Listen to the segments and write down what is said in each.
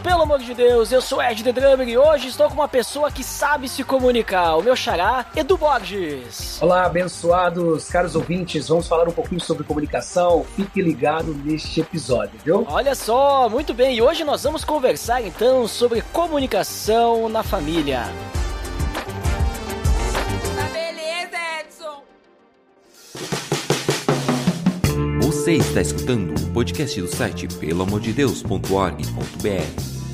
Pelo amor de Deus. Eu sou Ed The Drummer e hoje estou com uma pessoa que sabe se comunicar. O meu xará, Edu Borges. Olá, abençoados, caros ouvintes. Vamos falar um pouquinho sobre comunicação. Fique ligado neste episódio, viu? Olha só, muito bem. E hoje nós vamos conversar então sobre comunicação na família. Tá beleza, Edson! Você está escutando o podcast do site peloamordedeus.org.br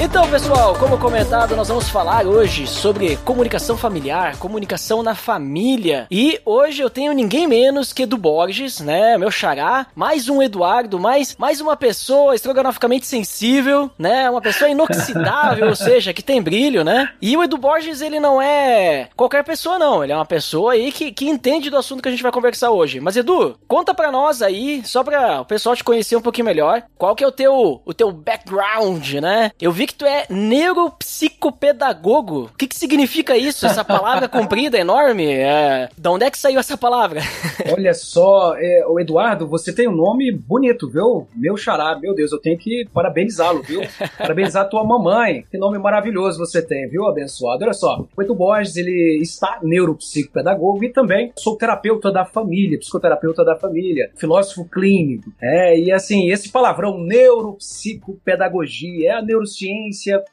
Então, pessoal, como comentado, nós vamos falar hoje sobre comunicação familiar, comunicação na família. E hoje eu tenho ninguém menos que Edu Borges, né? Meu xará, mais um Eduardo, mais, mais uma pessoa estrogonoficamente sensível, né? Uma pessoa inoxidável, ou seja, que tem brilho, né? E o Edu Borges, ele não é qualquer pessoa, não. Ele é uma pessoa aí que, que entende do assunto que a gente vai conversar hoje. Mas, Edu, conta pra nós aí, só pra o pessoal te conhecer um pouquinho melhor, qual que é o teu, o teu background, né? Eu vi que tu é neuropsicopedagogo. O que que significa isso? Essa palavra comprida, enorme? É... Da onde é que saiu essa palavra? Olha só, é, o Eduardo, você tem um nome bonito, viu? Meu xará, meu Deus, eu tenho que parabenizá-lo, viu? Parabenizar a tua mamãe. Que nome maravilhoso você tem, viu, abençoado? Olha só, o Edu Borges, ele está neuropsicopedagogo e também sou terapeuta da família, psicoterapeuta da família, filósofo clínico. É, e assim, esse palavrão neuropsicopedagogia é a neurociência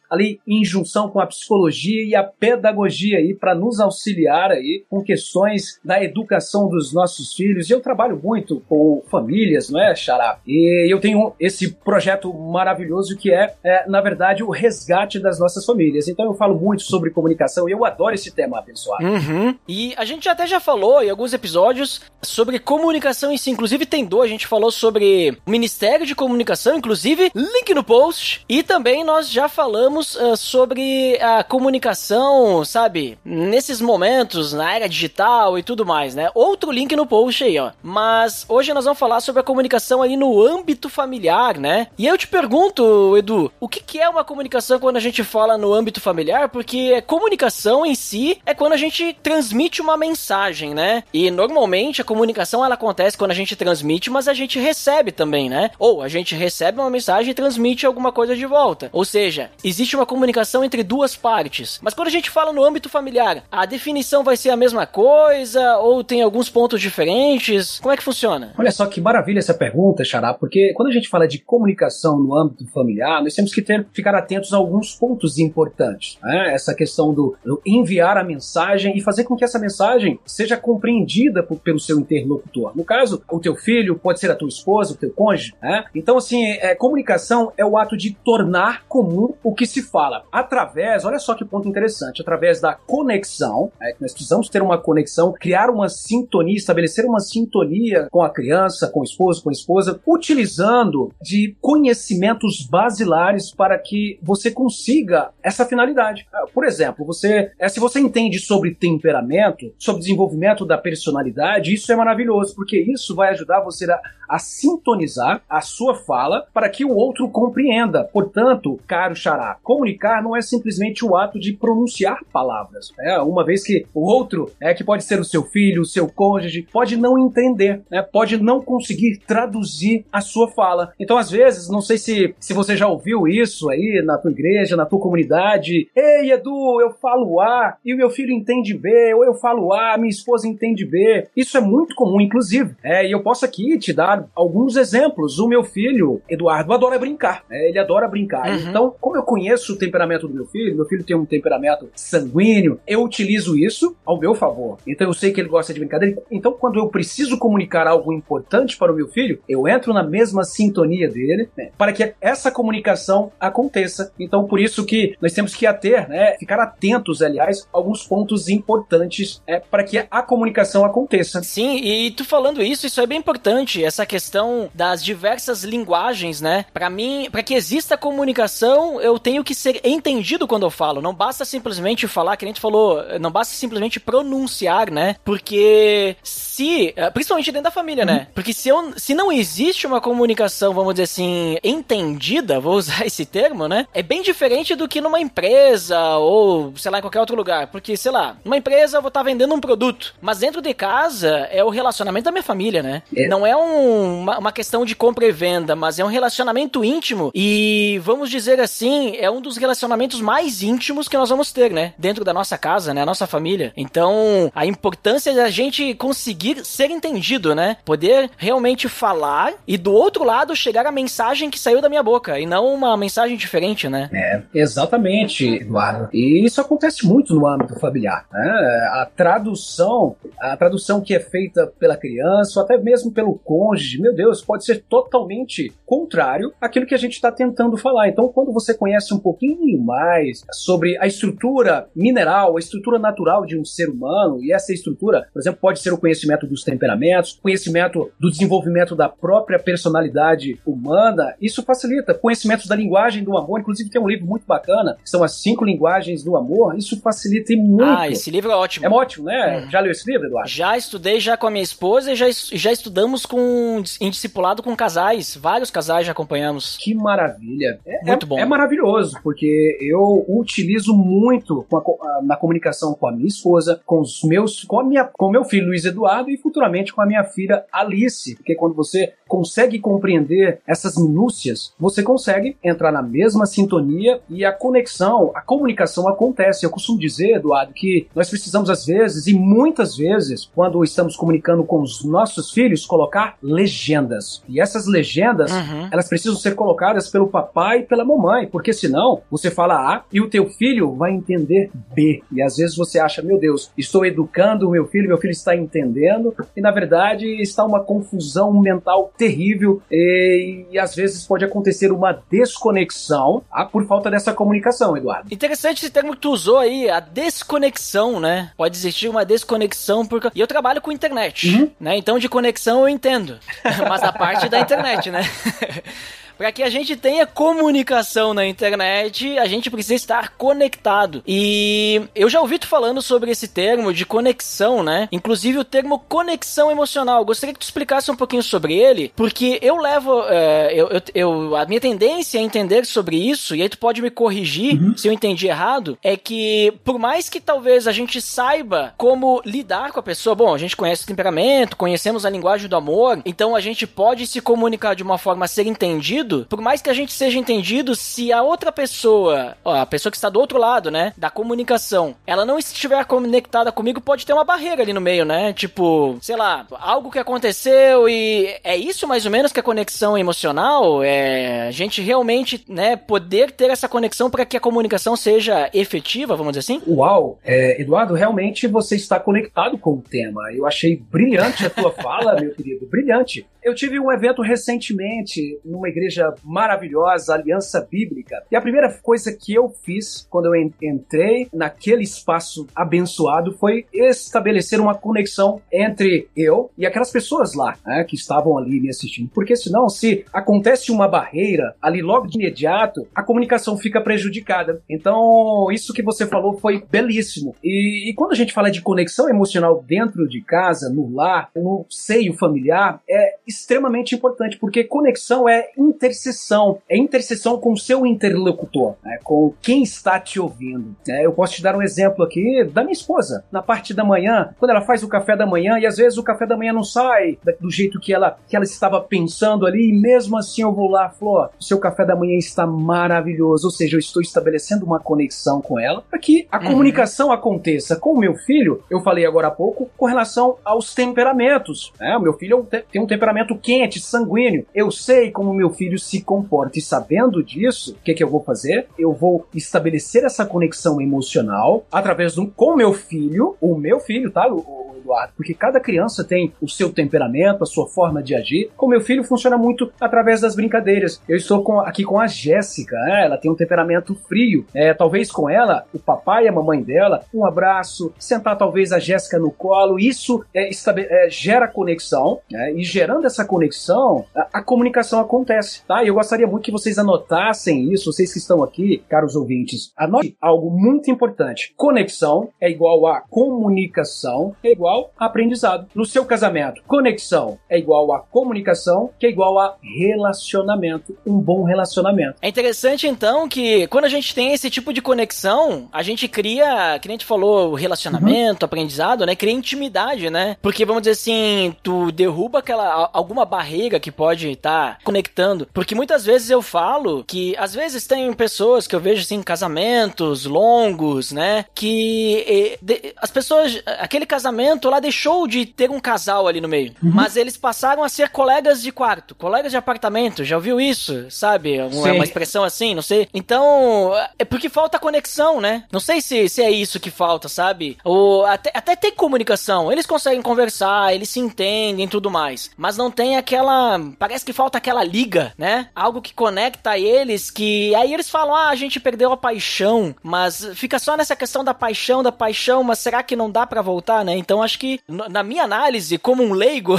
ali em junção com a psicologia e a pedagogia aí para nos auxiliar aí com questões da educação dos nossos filhos. E eu trabalho muito com famílias, não é, Xará? E eu tenho esse projeto maravilhoso que é, é, na verdade, o resgate das nossas famílias. Então eu falo muito sobre comunicação e eu adoro esse tema, abençoado. Uhum. E a gente até já falou em alguns episódios sobre comunicação em si. Inclusive tem dois, a gente falou sobre o Ministério de Comunicação, inclusive, link no post. E também nós já falamos uh, sobre a comunicação, sabe? Nesses momentos, na era digital e tudo mais, né? Outro link no post aí, ó. Mas hoje nós vamos falar sobre a comunicação aí no âmbito familiar, né? E eu te pergunto, Edu, o que, que é uma comunicação quando a gente fala no âmbito familiar? Porque comunicação em si é quando a gente transmite uma mensagem, né? E normalmente a comunicação ela acontece quando a gente transmite, mas a gente recebe também, né? Ou a gente recebe uma mensagem e transmite alguma coisa de volta. Ou seja, seja, existe uma comunicação entre duas partes. Mas quando a gente fala no âmbito familiar, a definição vai ser a mesma coisa ou tem alguns pontos diferentes? Como é que funciona? Olha só que maravilha essa pergunta, Xará, porque quando a gente fala de comunicação no âmbito familiar, nós temos que ter, ficar atentos a alguns pontos importantes. Né? Essa questão do, do, enviar a mensagem e fazer com que essa mensagem seja compreendida por, pelo seu interlocutor. No caso, o teu filho, pode ser a tua esposa, o teu cônjuge. Né? Então, assim, é, comunicação é o ato de tornar comum o que se fala. Através, olha só que ponto interessante, através da conexão, é, que nós precisamos ter uma conexão, criar uma sintonia, estabelecer uma sintonia com a criança, com o esposo, com a esposa, utilizando de conhecimentos basilares para que você consiga essa finalidade. Ah, por exemplo, você, é, se você entende sobre temperamento, sobre desenvolvimento da personalidade, isso é maravilhoso, porque isso vai ajudar você a, a sintonizar a sua fala para que o outro compreenda. Portanto, caro Xará, comunicar não é simplesmente o ato de pronunciar palavras. É, uma vez que o outro, é que pode ser o seu filho, o seu cônjuge, pode não entender, né, pode não conseguir traduzir a sua fala. Então, às vezes, não sei se, se você já ouviu isso aí na tua igreja, na tua comunidade. Ei, Edu, eu falo A e o meu filho entende B, ou eu falo A, minha esposa entende B. Isso é muito comum, inclusive. É, e eu posso aqui te dar alguns exemplos. O meu filho, Eduardo, adora brincar. Né, ele adora brincar. Uhum. Então, como eu conheço o temperamento do meu filho, meu filho tem um temperamento sanguíneo, eu utilizo isso ao meu favor. Então eu sei que ele gosta de brincadeira. Então quando eu preciso comunicar algo importante para o meu filho, eu entro na mesma sintonia dele, né, para que essa comunicação aconteça. Então por isso que nós temos que ater, né, ficar atentos, aliás, a alguns pontos importantes é, para que a comunicação aconteça. Sim, e tu falando isso, isso é bem importante, essa questão das diversas linguagens, né? Para mim, para que exista comunicação, eu tenho que ser entendido quando eu falo. Não basta simplesmente falar, que a gente falou, não basta simplesmente pronunciar, né? Porque se, eh, principalmente dentro da família, né? uhum. Porque se, eu, se não existe uma comunicação, vamos dizer assim, entendida, vou usar esse termo, né? É bem diferente do que numa empresa ou, sei lá, em qualquer outro lugar. Porque, sei lá, numa empresa eu vou estar tá vendendo um produto, mas dentro de casa é o relacionamento da minha família, né? É. Não é um, uma, uma questão de compra e venda, mas é um relacionamento íntimo e, vamos dizer assim, é um dos relacionamentos mais íntimos que nós vamos ter, né? Dentro da nossa casa, né? A nossa família. Então, a importância da gente conseguir ser entendido, né? Poder realmente falar e do outro lado chegar a mensagem que saiu da minha boca e não uma mensagem diferente, né? É, exatamente, Eduardo. E isso acontece muito no âmbito familiar. Né? A tradução, a tradução que é feita pela criança, ou até mesmo pelo cônjuge, meu Deus, pode ser totalmente contrário àquilo que a gente está tentando falar. Então, quando você conhece um pouquinho mais sobre a estrutura mineral, a estrutura natural de um ser humano, e essa estrutura, por exemplo, pode ser o conhecimento dos temperamentos, conhecimento do desenvolvimento da própria personalidade humana, isso facilita. Conhecimentos da linguagem do amor, inclusive tem um livro muito bacana, que são as cinco linguagens do amor, isso facilita muito. Ah, esse livro é ótimo. É ótimo, né? Uhum. Já leu esse livro, Eduardo? Já estudei já com a minha esposa e já, já estudamos com em discipulado com casais. Vários casais já acompanhamos. Que maravilha. É, muito bom. É maravilhoso, porque eu utilizo muito a, na comunicação com a minha esposa, com os meus, com a minha, com meu filho Luiz Eduardo e futuramente com a minha filha Alice. Porque quando você consegue compreender essas minúcias, você consegue entrar na mesma sintonia e a conexão, a comunicação acontece. Eu costumo dizer, Eduardo, que nós precisamos às vezes e muitas vezes, quando estamos comunicando com os nossos filhos, colocar legendas. E essas legendas, uhum. elas precisam ser colocadas pelo papai e pela mamãe, porque senão você fala A e o teu filho vai entender B. E às vezes você acha, meu Deus, estou educando o meu filho, meu filho está entendendo, e na verdade está uma confusão mental terrível e, e às vezes pode acontecer uma desconexão ah, por falta dessa comunicação, Eduardo. Interessante esse termo que tu usou aí, a desconexão, né? Pode existir uma desconexão porque e eu trabalho com internet, uhum. né? Então de conexão eu entendo, mas a parte da internet, né? Para que a gente tenha comunicação na internet, a gente precisa estar conectado. E eu já ouvi tu falando sobre esse termo de conexão, né? Inclusive o termo conexão emocional. gostaria que tu explicasse um pouquinho sobre ele, porque eu levo. É, eu, eu, eu, a minha tendência a entender sobre isso, e aí tu pode me corrigir uhum. se eu entendi errado, é que por mais que talvez a gente saiba como lidar com a pessoa, bom, a gente conhece o temperamento, conhecemos a linguagem do amor, então a gente pode se comunicar de uma forma a ser entendido entendido, por mais que a gente seja entendido, se a outra pessoa, ó, a pessoa que está do outro lado, né, da comunicação, ela não estiver conectada comigo, pode ter uma barreira ali no meio, né? Tipo, sei lá, algo que aconteceu e é isso mais ou menos que a conexão emocional, é a gente realmente, né, poder ter essa conexão para que a comunicação seja efetiva, vamos dizer assim? Uau, é, Eduardo, realmente você está conectado com o tema. Eu achei brilhante a tua fala, meu querido, brilhante. Eu tive um evento recentemente numa igreja maravilhosa, Aliança Bíblica, e a primeira coisa que eu fiz quando eu entrei naquele espaço abençoado foi estabelecer uma conexão entre eu e aquelas pessoas lá né, que estavam ali me assistindo. Porque senão, se acontece uma barreira ali logo de imediato, a comunicação fica prejudicada. Então, isso que você falou foi belíssimo. E, e quando a gente fala de conexão emocional dentro de casa, no lar, no seio familiar, é extremamente importante, porque conexão é intercessão, é intercessão com o seu interlocutor, né, com quem está te ouvindo. É, eu posso te dar um exemplo aqui da minha esposa. Na parte da manhã, quando ela faz o café da manhã, e às vezes o café da manhã não sai do jeito que ela, que ela estava pensando ali, e mesmo assim eu vou lá, Flor, o seu café da manhã está maravilhoso, ou seja, eu estou estabelecendo uma conexão com ela para que a uhum. comunicação aconteça. Com o meu filho, eu falei agora há pouco, com relação aos temperamentos. Né? O meu filho tem um temperamento temperamento quente, sanguíneo. Eu sei como meu filho se comporta e sabendo disso, o que, que eu vou fazer? Eu vou estabelecer essa conexão emocional através do com meu filho, o meu filho, tá, o, o Eduardo? Porque cada criança tem o seu temperamento, a sua forma de agir. Com meu filho funciona muito através das brincadeiras. Eu estou com, aqui com a Jéssica, né? ela tem um temperamento frio. É, talvez com ela, o papai e a mamãe dela, um abraço, sentar talvez a Jéssica no colo, isso é, é, gera conexão, né? e gerando essa conexão, a, a, comunicação acontece, tá? E eu gostaria muito que vocês anotassem isso, vocês que estão aqui, caros ouvintes, anote algo muito importante. Conexão é igual a comunicação, é igual a aprendizado. No seu casamento, conexão é igual a comunicação, que é igual a relacionamento, um bom relacionamento. É interessante então que quando a gente tem esse tipo de conexão, a gente cria, que nem a gente falou, relacionamento, uhum. aprendizado, né? Cria intimidade, né? Porque vamos dizer assim, tu derruba aquela alguma barreira que pode estar tá conectando. Porque muitas vezes eu falo que às vezes tem pessoas que eu vejo assim, casamentos longos, né? Que de, as pessoas, aquele casamento lá deixou de ter um casal ali no meio, uhum. mas eles passaram a ser colegas de quarto, colegas de apartamento. Já ouviu isso? Sabe? Uma, uma expressão assim, não sei. Então, é porque falta conexão, né? Não sei se, se é isso que falta, sabe? Ou até, até tem comunicação. Eles conseguem conversar, eles se entendem e tudo mais. Mas não tem aquela. Parece que falta aquela liga, né? Algo que conecta eles, que aí eles falam: ah, a gente perdeu a paixão, mas fica só nessa questão da paixão, da paixão, mas será que não dá para voltar, né? Então acho que, na minha análise, como um leigo,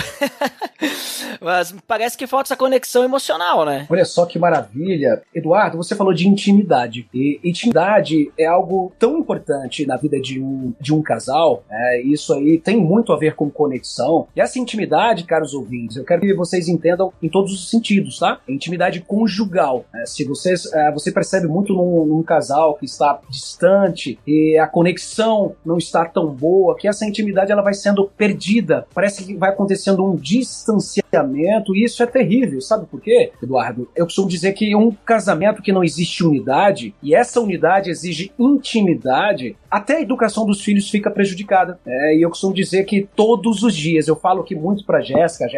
mas parece que falta essa conexão emocional, né? Olha só que maravilha. Eduardo, você falou de intimidade. E intimidade é algo tão importante na vida de um, de um casal. É, isso aí tem muito a ver com conexão. E essa intimidade, caros ouvintes, eu quero que vocês entendam em todos os sentidos, tá? Intimidade conjugal. É, se vocês, é, você percebe muito num, num casal que está distante e a conexão não está tão boa, que essa intimidade ela vai sendo perdida. Parece que vai acontecendo um distanciamento e isso é terrível. Sabe por quê, Eduardo? Eu costumo dizer que um casamento que não existe unidade e essa unidade exige intimidade, até a educação dos filhos fica prejudicada. É, e eu costumo dizer que todos os dias, eu falo que muito pra Jéssica, a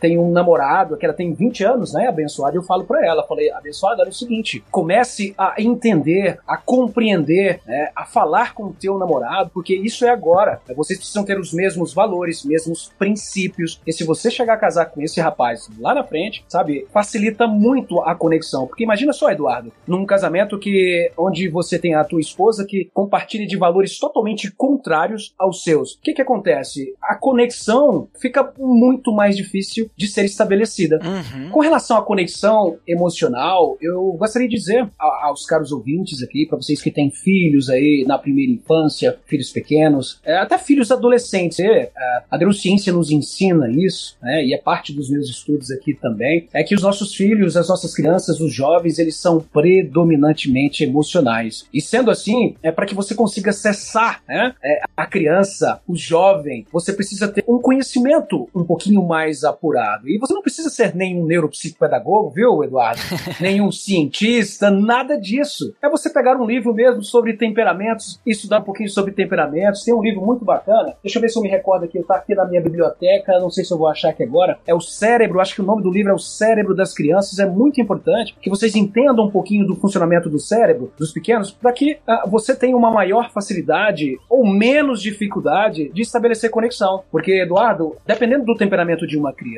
Tem um namorado, que ela tem 20 anos, né, abençoada, e eu falo pra ela, falei, abençoada, é o seguinte, comece a entender, a compreender, né, a falar com o teu namorado, porque isso é agora. Vocês precisam ter os mesmos valores, mesmos princípios, e se você chegar a casar com esse rapaz lá na frente, sabe, facilita muito a conexão, porque imagina só, Eduardo, num casamento que onde você tem a tua esposa que compartilha de valores totalmente contrários aos seus. O que que acontece? A conexão fica muito mais difícil de ser estabelecida. Uhum. Com relação à conexão emocional, eu gostaria de dizer aos caros ouvintes aqui, para vocês que têm filhos aí na primeira infância, filhos pequenos, é, até filhos adolescentes, é, a neurociência nos ensina isso, né, e é parte dos meus estudos aqui também, é que os nossos filhos, as nossas crianças, os jovens, eles são predominantemente emocionais. E sendo assim, é para que você consiga acessar né, é, a criança, o jovem, você precisa ter um conhecimento um pouquinho mais apurado. E você não precisa ser nenhum neuropsicopedagogo, viu, Eduardo? nenhum cientista, nada disso. É você pegar um livro mesmo sobre temperamentos, estudar um pouquinho sobre temperamentos. Tem um livro muito bacana. Deixa eu ver se eu me recordo aqui. Tá aqui na minha biblioteca. Não sei se eu vou achar aqui agora. É o Cérebro. Acho que o nome do livro é o Cérebro das Crianças. É muito importante que vocês entendam um pouquinho do funcionamento do cérebro dos pequenos, para que uh, você tenha uma maior facilidade ou menos dificuldade de estabelecer conexão. Porque, Eduardo, dependendo do temperamento de uma criança,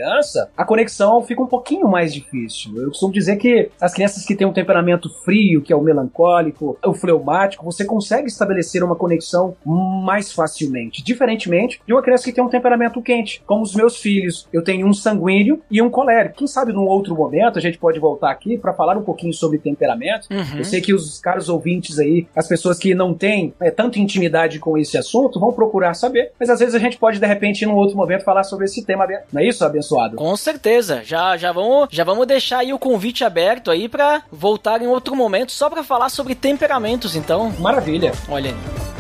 a conexão fica um pouquinho mais difícil. Eu costumo dizer que as crianças que têm um temperamento frio, que é o melancólico, o fleumático, você consegue estabelecer uma conexão mais facilmente. Diferentemente de uma criança que tem um temperamento quente, como os meus filhos. Eu tenho um sanguíneo e um colérico. Quem sabe num outro momento a gente pode voltar aqui para falar um pouquinho sobre temperamento. Uhum. Eu sei que os caros ouvintes aí, as pessoas que não têm é, tanta intimidade com esse assunto, vão procurar saber, mas às vezes a gente pode de repente num outro momento falar sobre esse tema, não é isso, abençoado? Com certeza. Já já vamos, já vamos deixar aí o convite aberto aí para voltar em outro momento só para falar sobre temperamentos, então. Maravilha. Olha aí.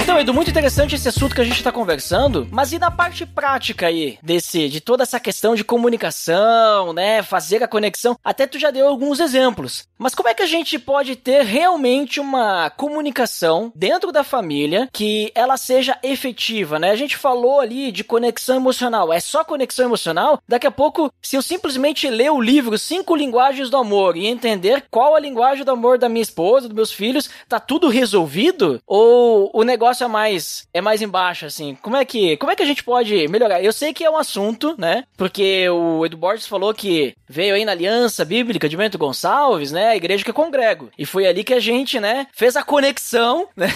Então, Edu, muito interessante esse assunto que a gente tá conversando, mas e na parte prática aí desse, de toda essa questão de comunicação, né, fazer a conexão? Até tu já deu alguns exemplos. Mas como é que a gente pode ter realmente uma comunicação dentro da família que ela seja efetiva, né? A gente falou ali de conexão emocional. É só conexão emocional? Daqui a pouco, se eu simplesmente ler o livro Cinco Linguagens do Amor e entender qual a linguagem do amor da minha esposa, dos meus filhos, tá tudo resolvido? Ou o negócio é mais é mais embaixo assim? Como é que como é que a gente pode melhorar? Eu sei que é um assunto, né? Porque o Edu Borges falou que veio aí na Aliança Bíblica de Bento Gonçalves, né? A igreja que congrego. E foi ali que a gente, né, fez a conexão, né?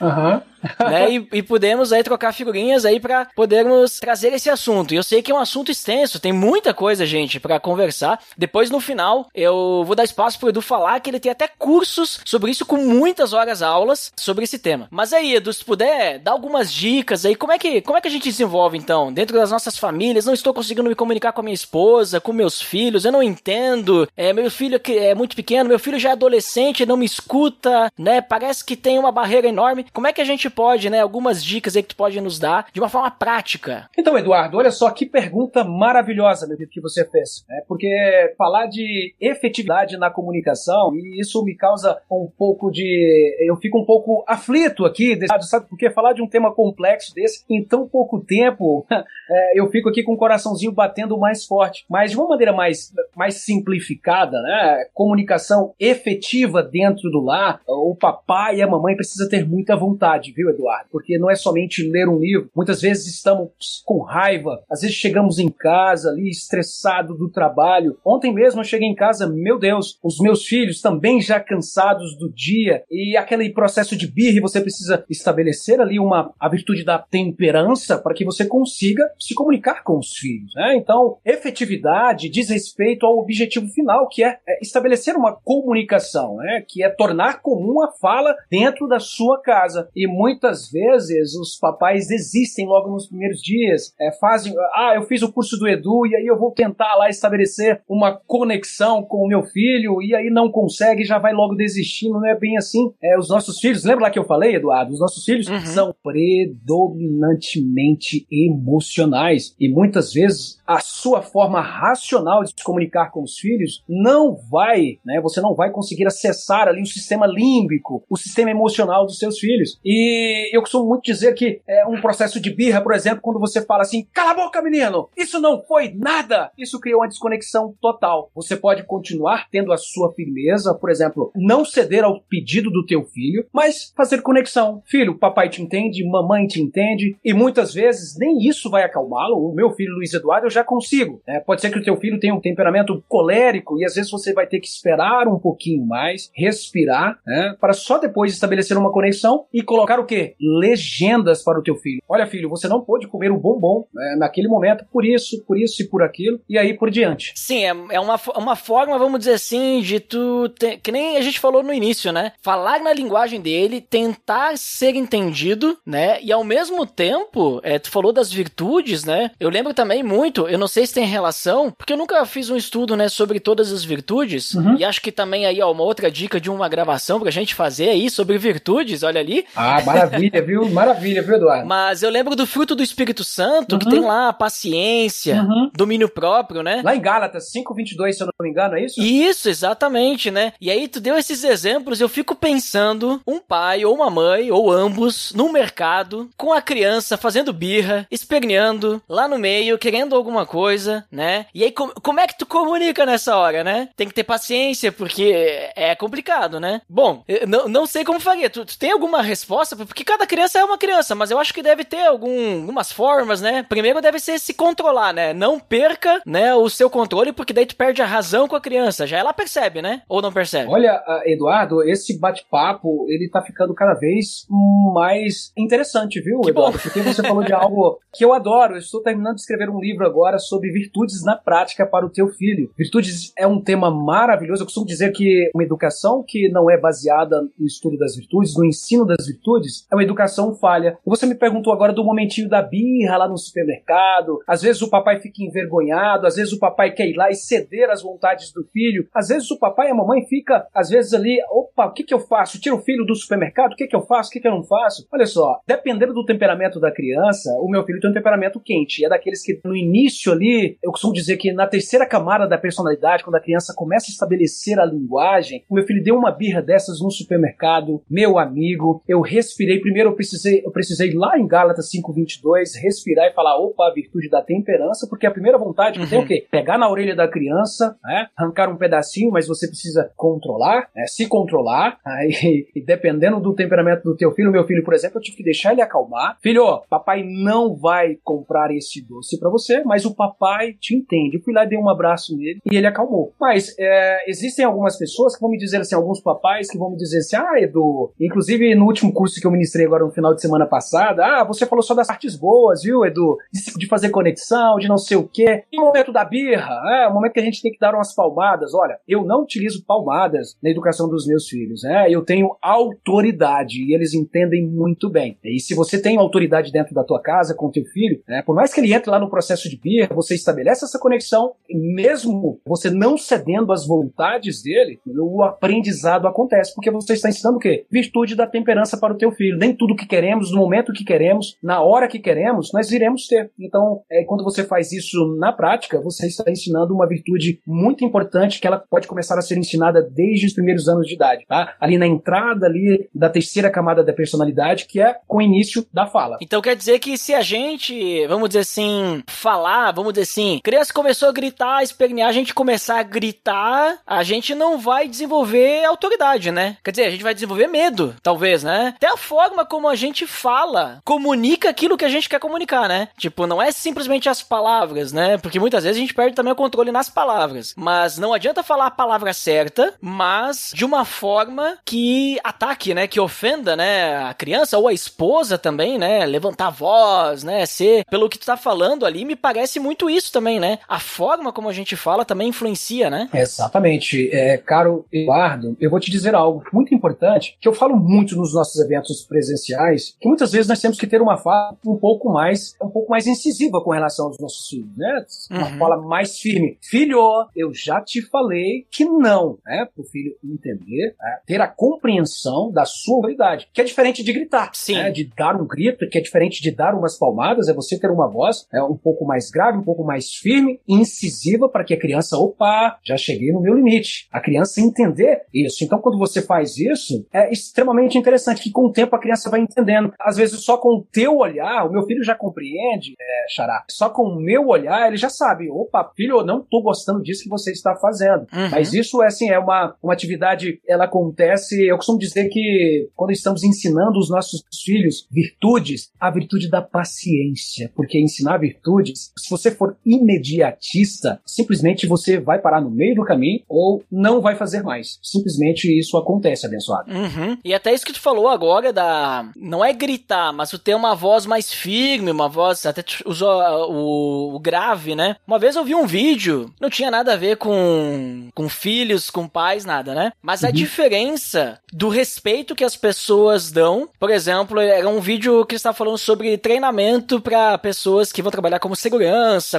Aham. né? E, e pudemos aí trocar figurinhas aí para podermos trazer esse assunto. E eu sei que é um assunto extenso, tem muita coisa, gente, para conversar. Depois no final eu vou dar espaço pro Edu falar que ele tem até cursos sobre isso com muitas horas aulas sobre esse tema. Mas aí, Edu, se puder dar algumas dicas aí, como é que como é que a gente desenvolve então dentro das nossas famílias? Não estou conseguindo me comunicar com a minha esposa, com meus filhos, eu não entendo. É, meu filho é muito pequeno, meu filho já é adolescente, não me escuta, né? Parece que tem uma barreira enorme. Como é que a gente pode, né, algumas dicas aí que tu pode nos dar de uma forma prática. Então, Eduardo, olha só que pergunta maravilhosa, meu que você fez. Né? Porque falar de efetividade na comunicação, e isso me causa um pouco de. Eu fico um pouco aflito aqui, sabe? Porque falar de um tema complexo desse em tão pouco tempo, é, eu fico aqui com o coraçãozinho batendo mais forte. Mas de uma maneira mais, mais simplificada, né? Comunicação efetiva dentro do lar, o papai e a mamãe precisa ter muita vontade, viu, Eduardo? Porque não é somente ler um livro. Muitas vezes estamos com raiva, às vezes chegamos em casa ali estressado do trabalho. Ontem mesmo eu cheguei em casa, meu Deus, os meus filhos também já cansados do dia e aquele processo de birra, você precisa estabelecer ali uma a virtude da temperança para que você consiga se comunicar com os filhos, né? Então, efetividade diz respeito ao objetivo final, que é, é estabelecer uma comunicação, né? Que é tornar comum a fala dentro da sua casa. E muitas vezes os papais desistem logo nos primeiros dias, é, fazem, ah, eu fiz o curso do Edu e aí eu vou tentar lá estabelecer uma conexão com o meu filho e aí não consegue, já vai logo desistindo, não é bem assim. É, os nossos filhos, lembra lá que eu falei, Eduardo? Os nossos filhos Uhum. são predominantemente emocionais e muitas vezes a sua forma racional de se comunicar com os filhos não vai, né? Você não vai conseguir acessar ali o sistema límbico, o sistema emocional dos seus filhos. E eu costumo muito dizer que é um processo de birra, por exemplo, quando você fala assim: "Cala a boca, menino! Isso não foi nada!" Isso criou uma desconexão total. Você pode continuar tendo a sua firmeza, por exemplo, não ceder ao pedido do teu filho, mas fazer conexão. Filho, papai te entende, mamãe te entende, e muitas vezes nem isso vai acalmá-lo. O meu filho Luiz Eduardo eu já consigo. né? pode ser que o teu filho tenha um temperamento colérico e às vezes você vai ter que esperar um pouquinho mais, respirar, né, para só depois estabelecer uma conexão e colocar o quê? Legendas para o teu filho. Olha, filho, você não pôde comer o bombom né, naquele momento, por isso, por isso e por aquilo, e aí por diante. Sim, é, é uma, uma forma, vamos dizer assim, de tu. ter- que nem a gente falou no início, né? Falar na linguagem dele, tentar ser entendido, né? E ao mesmo tempo, é, tu falou das virtudes, né? Eu lembro também muito, eu não sei se tem relação, porque eu nunca fiz um estudo, né, sobre todas as virtudes. Uhum. E acho que também aí, ó, uma outra dica de uma gravação pra gente fazer aí sobre virtudes, olha ali. Ah, maravilha, viu? Maravilha, viu, Eduardo? Mas eu lembro do fruto do Espírito Santo, que Uhum. tem lá a paciência, Uhum. domínio próprio, né? Lá em Gálatas 5:22, se eu não me engano, é isso? Isso, exatamente, né? E aí tu deu esses exemplos, eu fico pensando um pai ou uma mãe, ou ambos, no mercado, com a criança fazendo birra, esperneando, lá no meio, querendo alguma coisa, né? E aí, com- como é que tu comunica nessa hora, né? Tem que ter paciência, porque é complicado, né? Bom, não, não sei como faria. Tu, tu tem alguma resposta? Porque cada criança é uma criança, mas eu acho que deve ter algum, algumas formas, né? Primeiro deve ser se controlar, né? Não perca, né, o seu controle, porque daí tu perde a razão com a criança. Já ela percebe, né? Ou não percebe? Olha, ah, Eduardo, esse bate-papo, ele tá ficando cada vez mais interessante, viu, Que Eduardo? bom. Porque você falou de algo que eu adoro. Eu estou terminando de escrever um livro agora sobre virtudes na prática para o teu filho. Virtudes é um tema maravilhoso. Eu costumo dizer que uma educação que não é baseada no estudo das virtudes, no ensino das virtudes, virtudes, é uma educação falha. Você me perguntou agora do momentinho da birra lá no supermercado. Às vezes o papai fica envergonhado, às vezes o papai quer ir lá e ceder às vontades do filho. Às vezes o papai e a mamãe fica, às vezes ali, opa, o que que eu faço? Tiro o filho do supermercado? O que que eu faço? O que que eu não faço? Olha só, dependendo do temperamento da criança, o meu filho tem um temperamento quente. É daqueles que no início ali, eu costumo dizer que na terceira camada da personalidade, quando a criança começa a estabelecer a linguagem, o meu filho deu uma birra dessas no supermercado, meu amigo, eu respirei. Primeiro eu precisei, eu precisei lá em Gálatas 5:22 respirar e falar, opa, a virtude da temperança, porque a primeira vontade que uhum. tem é o quê? Pegar na orelha da criança, né? arrancar um pedacinho, mas você precisa controlar, né? se controlar. Aí, e dependendo do temperamento do teu filho, meu filho, por exemplo, eu tive que deixar ele acalmar. Filho, papai não vai comprar esse doce para você, mas o papai te entende. Eu fui lá dei um abraço nele e ele acalmou. Mas é, existem algumas pessoas que vão me dizer assim, alguns papais que vão me dizer assim, ah, Edu, inclusive no último curso que eu ministrei agora no final de semana passada, ah, você falou só das partes boas, viu, Edu? De, fazer conexão, de não sei o quê. E o momento da birra, é o momento que a gente tem que dar umas palmadas. Olha, eu não utilizo palmadas na educação dos meus filhos, né? Eu tenho autoridade e eles entendem muito bem. E se você tem autoridade dentro da tua casa com teu filho, né, por mais que ele entre lá no processo de birra, você estabelece essa conexão, mesmo você não cedendo às vontades dele, o aprendizado acontece, porque você está ensinando o quê? Virtude da temperança para o teu filho. Nem tudo que queremos, no momento que queremos, na hora que queremos, nós iremos ter. Então, é, quando você faz isso na prática, você está ensinando uma virtude muito importante que ela pode começar a ser ensinada desde os primeiros anos de idade, tá? Ali na entrada ali da terceira camada da personalidade, que é com o início da fala. Então quer dizer que se a gente, vamos dizer assim, falar, vamos dizer assim, criança começou a gritar, espernear, a gente começar a gritar, a gente não vai desenvolver autoridade, né? Quer dizer, a gente vai desenvolver medo, talvez, né? Até a forma como a gente fala comunica aquilo que a gente quer comunicar, né? Tipo, não é simplesmente as palavras, né? Porque muitas vezes a gente perde também o controle nas palavras. Mas não adianta falar a palavra certa, mas de uma forma que ataque, né? Que ofenda, né? A criança ou a esposa também, né? Levantar a voz, né? Ser, pelo que tu tá falando ali, me parece muito isso também, né? A forma como a gente fala também influencia, né? Exatamente. É, caro Eduardo, eu vou te dizer algo muito importante que eu falo muito nos nossos eventos presenciais, que muitas vezes nós temos que ter uma fala um pouco mais, um pouco mais incisiva com relação aos nossos filhos, né? Uma uhum. fala mais firme. Filho, eu já te falei que não, né? Para o filho entender, né? ter a compreensão da sua autoridade, que é diferente de gritar, Sim. Né? de dar um grito, que é diferente de dar umas palmadas, é você ter uma voz é, um pouco mais grave, um pouco mais firme, incisiva, para que a criança, opa, já cheguei no meu limite. A criança entender isso. Então, quando você faz isso, é extremamente interessante que com o tempo a criança vai entendendo. Às vezes, só com o teu olhar, o meu filho já compreende, é, Xará, só com o meu olhar, ele já sabe, opa, filho, eu não tô gostando disso que você está fazendo. Uhum. Mas isso, é assim, é uma, uma atividade, ela acontece, eu costumo dizer que quando estamos ensinando os nossos filhos virtudes, a virtude da paciência, porque ensinar virtudes, se você for imediatista, simplesmente você vai parar no meio do caminho ou não vai fazer mais. Simplesmente isso acontece, abençoado. Uhum. E até isso que tu falou agora da. Não é gritar, mas tu ter uma voz mais firme, uma voz. Até usou o, o grave, né? Uma vez eu vi um vídeo, não tinha nada a ver com, com filhos, com pais, nada, né? Mas a uhum. diferença do respeito que as pessoas dão, por exemplo, era um vídeo que está falando sobre treinamento para pessoas que vão trabalhar como segurança,